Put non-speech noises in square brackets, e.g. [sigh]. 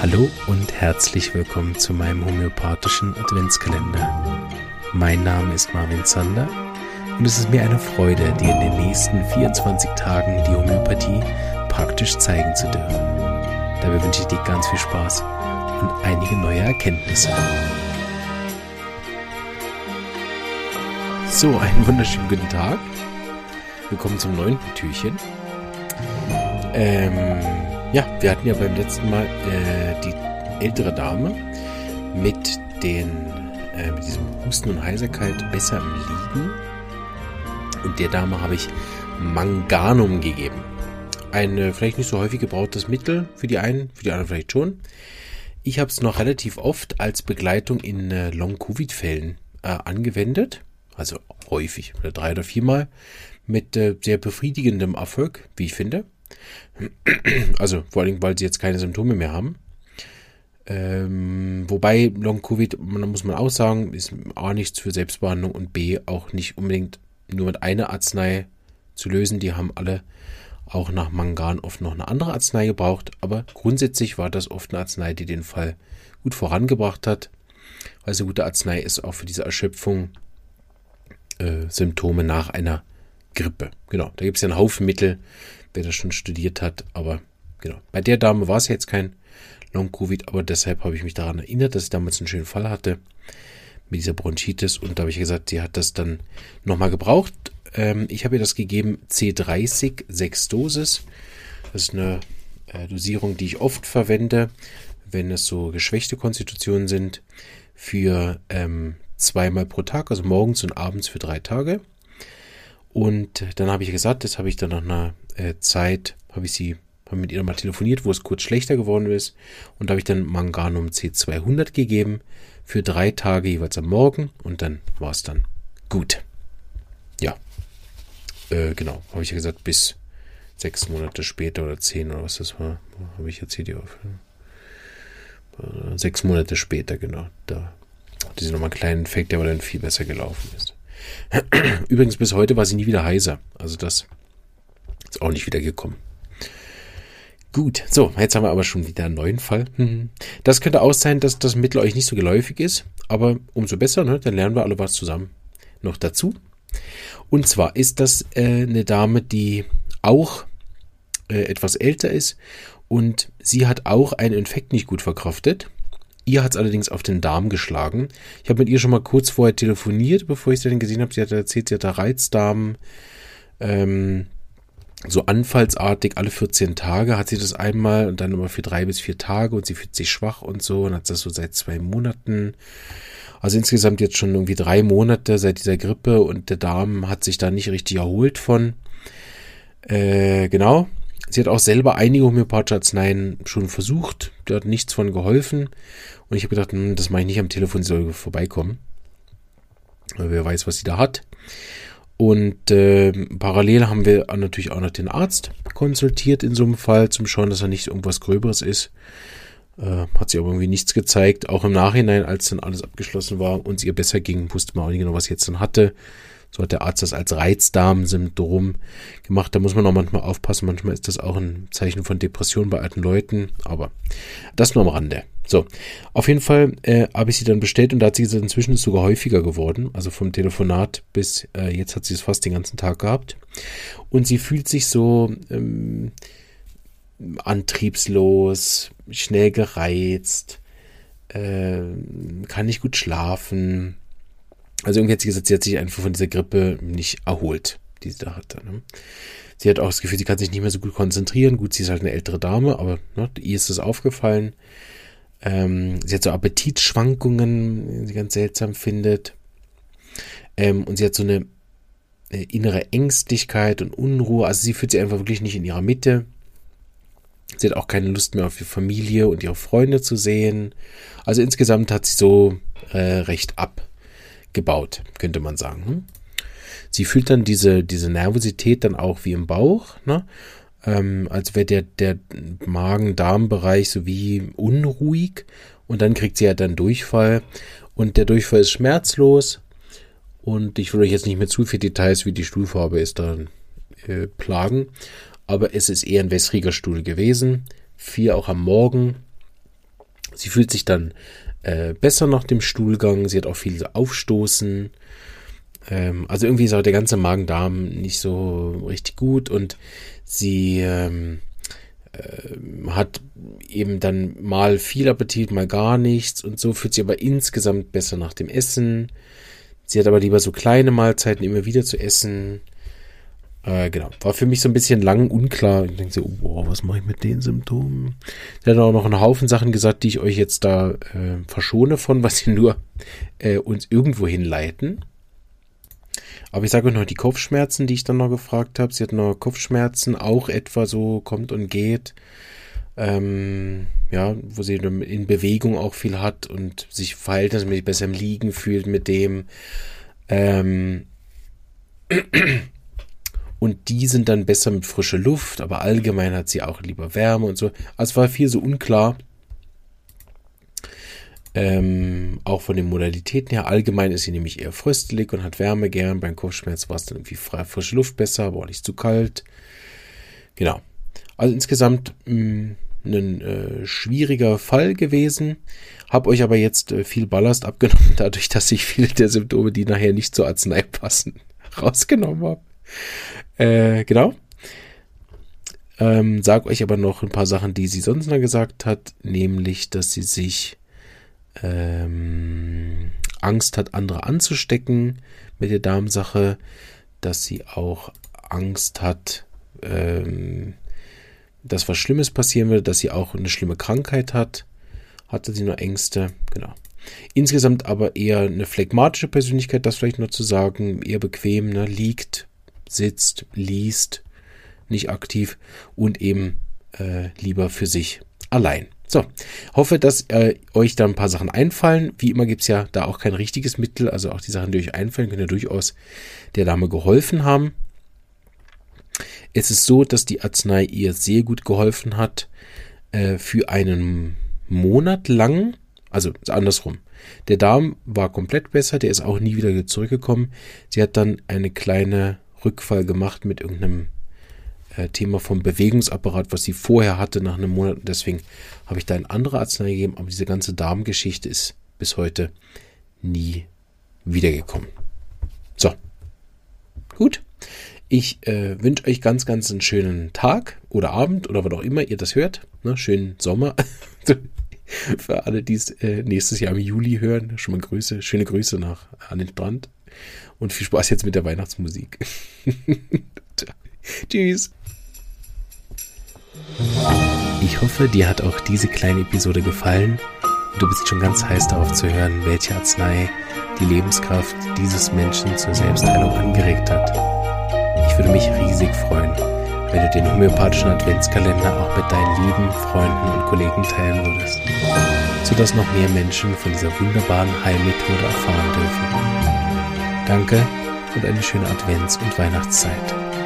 Hallo und herzlich willkommen zu meinem homöopathischen Adventskalender. Mein Name ist Marvin Zander und es ist mir eine Freude, dir in den nächsten 24 Tagen die Homöopathie praktisch zeigen zu dürfen. Dabei wünsche ich dir ganz viel Spaß und einige neue Erkenntnisse. So, einen wunderschönen guten Tag. Willkommen zum neunten Türchen. Ähm, ja, wir hatten ja beim letzten Mal äh, die ältere Dame mit den äh, mit diesem Husten und Heiserkeit besser im Liegen. Und der Dame habe ich Manganum gegeben. Ein äh, vielleicht nicht so häufig gebrauchtes Mittel für die einen, für die anderen vielleicht schon. Ich habe es noch relativ oft als Begleitung in äh, Long-Covid-Fällen äh, angewendet. Also häufig, oder drei oder viermal, mit äh, sehr befriedigendem Erfolg, wie ich finde. [clears throat] Also vor allem, weil sie jetzt keine Symptome mehr haben. Ähm, wobei Long-Covid, man muss man auch sagen, ist A nichts für Selbstbehandlung und B auch nicht unbedingt nur mit einer Arznei zu lösen. Die haben alle auch nach Mangan oft noch eine andere Arznei gebraucht. Aber grundsätzlich war das oft eine Arznei, die den Fall gut vorangebracht hat. Weil es eine gute Arznei ist auch für diese Erschöpfung, äh, Symptome nach einer Grippe. Genau, da gibt es ja einen Haufen Mittel, wer das schon studiert hat. Aber genau, bei der Dame war es jetzt kein Long-Covid, aber deshalb habe ich mich daran erinnert, dass ich damals einen schönen Fall hatte mit dieser Bronchitis und da habe ich gesagt, sie hat das dann nochmal gebraucht. Ähm, ich habe ihr das gegeben, C30, 6 Dosis. Das ist eine äh, Dosierung, die ich oft verwende, wenn es so geschwächte Konstitutionen sind, für ähm, zweimal pro Tag, also morgens und abends für drei Tage. Und dann habe ich gesagt, das habe ich dann nach einer äh, Zeit, habe ich sie habe mit ihr mal telefoniert, wo es kurz schlechter geworden ist. Und da habe ich dann Manganum C200 gegeben für drei Tage jeweils am Morgen und dann war es dann gut. Ja, äh, genau, habe ich ja gesagt, bis sechs Monate später oder zehn oder was das war, habe ich jetzt hier die auf. Äh, sechs Monate später, genau. Da hatte sie nochmal einen kleinen Infekt, der aber dann viel besser gelaufen ist. [clears throat] Übrigens, bis heute war sie nie wieder heiser. Also das ist auch nicht wieder gekommen. Gut, so, jetzt haben wir aber schon wieder einen neuen Fall. Mhm. Das könnte auch sein, dass das Mittel euch nicht so geläufig ist, aber umso besser, ne? dann lernen wir alle was zusammen noch dazu. Und zwar ist das äh, eine Dame, die auch äh, etwas älter ist und sie hat auch einen Infekt nicht gut verkraftet. Ihr hat es allerdings auf den Darm geschlagen. Ich habe mit ihr schon mal kurz vorher telefoniert, bevor ich sie dann gesehen habe. Sie hat erzählt, sie hat da Reizdarm. Ähm, so anfallsartig alle 14 Tage hat sie das einmal und dann immer für drei bis vier Tage und sie fühlt sich schwach und so und hat das so seit zwei Monaten. Also insgesamt jetzt schon irgendwie drei Monate seit dieser Grippe und der Darm hat sich da nicht richtig erholt von. Äh, genau. Sie hat auch selber einige homöopathische Arzneien schon versucht. Da hat nichts von geholfen. Und ich habe gedacht, hm, das mache ich nicht am Telefon, sie soll vorbeikommen. Wer weiß, was sie da hat. Und äh, parallel haben wir natürlich auch noch den Arzt konsultiert in so einem Fall, zum Schauen, dass er nicht irgendwas Gröberes ist. Äh, hat sich aber irgendwie nichts gezeigt. Auch im Nachhinein, als dann alles abgeschlossen war und es ihr besser ging, wusste man auch nicht genau, was sie jetzt dann hatte. So hat der Arzt das als Reizdarmsyndrom gemacht. Da muss man auch manchmal aufpassen. Manchmal ist das auch ein Zeichen von Depression bei alten Leuten. Aber das nur am Rande. So, auf jeden Fall äh, habe ich sie dann bestellt und da hat sie gesagt, inzwischen ist sogar häufiger geworden. Also vom Telefonat bis äh, jetzt hat sie es fast den ganzen Tag gehabt. Und sie fühlt sich so ähm, antriebslos, schnell gereizt, äh, kann nicht gut schlafen also irgendwie hat sie gesagt, sie hat sich einfach von dieser Grippe nicht erholt, die sie da hatte. Ne? Sie hat auch das Gefühl, sie kann sich nicht mehr so gut konzentrieren. Gut, sie ist halt eine ältere Dame, aber ne, ihr ist das aufgefallen. Ähm, sie hat so Appetitschwankungen, die sie ganz seltsam findet. Ähm, und sie hat so eine äh, innere Ängstlichkeit und Unruhe. Also sie fühlt sich einfach wirklich nicht in ihrer Mitte. Sie hat auch keine Lust mehr auf ihre Familie und ihre Freunde zu sehen. Also insgesamt hat sie so äh, recht ab gebaut, könnte man sagen. Hm? Sie fühlt dann diese, diese Nervosität dann auch wie im Bauch, ne? ähm, als wäre der, der Magen-Darm-Bereich so wie unruhig und dann kriegt sie ja dann Durchfall und der Durchfall ist schmerzlos und ich will euch jetzt nicht mehr zu viele Details, wie die Stuhlfarbe ist, dann äh, plagen, aber es ist eher ein wässriger Stuhl gewesen, viel auch am Morgen. Sie fühlt sich dann äh, besser nach dem Stuhlgang. Sie hat auch viel Aufstoßen. Ähm, also irgendwie ist auch der ganze Magen-Darm nicht so richtig gut und sie ähm, äh, hat eben dann mal viel Appetit, mal gar nichts und so fühlt sie aber insgesamt besser nach dem Essen. Sie hat aber lieber so kleine Mahlzeiten immer wieder zu essen. Äh, genau, war für mich so ein bisschen lang unklar. Ich denke so, oh, was mache ich mit den Symptomen? Sie hat auch noch einen Haufen Sachen gesagt, die ich euch jetzt da äh, verschone von, [laughs] was sie nur äh, uns irgendwo hinleiten. Aber ich sage euch noch die Kopfschmerzen, die ich dann noch gefragt habe. Sie hat noch Kopfschmerzen, auch etwa so kommt und geht. Ähm, ja, wo sie in Bewegung auch viel hat und sich verhältnismäßig besser im Liegen fühlt mit dem. Ähm, [clears throat] und die sind dann besser mit frischer Luft, aber allgemein hat sie auch lieber Wärme und so. Also war viel so unklar. Ähm, auch von den Modalitäten her. Allgemein ist sie nämlich eher fröstelig und hat Wärme gern. Beim Kopfschmerz war es dann irgendwie frei, frische Luft besser, aber auch nicht zu kalt. Genau. Also insgesamt mm, ein äh, schwieriger Fall gewesen. Hab euch aber jetzt äh, viel Ballast abgenommen, [laughs] dadurch, dass ich viele der Symptome, die nachher nicht zur Arznei passen, [laughs] rausgenommen habe. Äh, genau. Ähm, sag euch aber noch ein paar Sachen, die sie sonst noch gesagt hat, nämlich, dass sie sich ähm, Angst hat, andere anzustecken mit der Darmsache, dass sie auch Angst hat, ähm, dass was Schlimmes passieren würde, dass sie auch eine schlimme Krankheit hat, hatte sie nur Ängste, genau. Insgesamt aber eher eine phlegmatische Persönlichkeit, das vielleicht noch zu sagen, eher bequem, ne, liegt, sitzt, liest, nicht aktiv und eben äh, lieber für sich allein. So, hoffe, dass äh, euch da ein paar Sachen einfallen. Wie immer gibt es ja da auch kein richtiges Mittel, also auch die Sachen, die euch einfallen, können ja durchaus der Dame geholfen haben. Es ist so, dass die Arznei ihr sehr gut geholfen hat äh, für einen Monat lang. Also andersrum. Der Darm war komplett besser, der ist auch nie wieder zurückgekommen. Sie hat dann eine kleine Rückfall gemacht mit irgendeinem äh, Thema vom Bewegungsapparat, was sie vorher hatte nach einem Monat. Und deswegen habe ich da eine andere Arznei gegeben. Aber diese ganze Darmgeschichte ist bis heute nie wiedergekommen. So. Gut. Ich äh, wünsche euch ganz, ganz einen schönen Tag oder Abend oder wann auch immer ihr das hört. Ne, schönen Sommer. [laughs] Für alle, die es äh, nächstes Jahr im Juli hören, schon mal Grüße, schöne Grüße nach an den Strand. Und viel Spaß jetzt mit der Weihnachtsmusik. [laughs] Tschüss. Ich hoffe, dir hat auch diese kleine Episode gefallen und du bist schon ganz heiß darauf zu hören, welche Arznei die Lebenskraft dieses Menschen zur Selbstheilung angeregt hat. Ich würde mich riesig freuen, wenn du den homöopathischen Adventskalender auch mit deinen lieben Freunden und Kollegen teilen würdest, sodass noch mehr Menschen von dieser wunderbaren Heilmethode erfahren dürfen. Danke und eine schöne Advents- und Weihnachtszeit.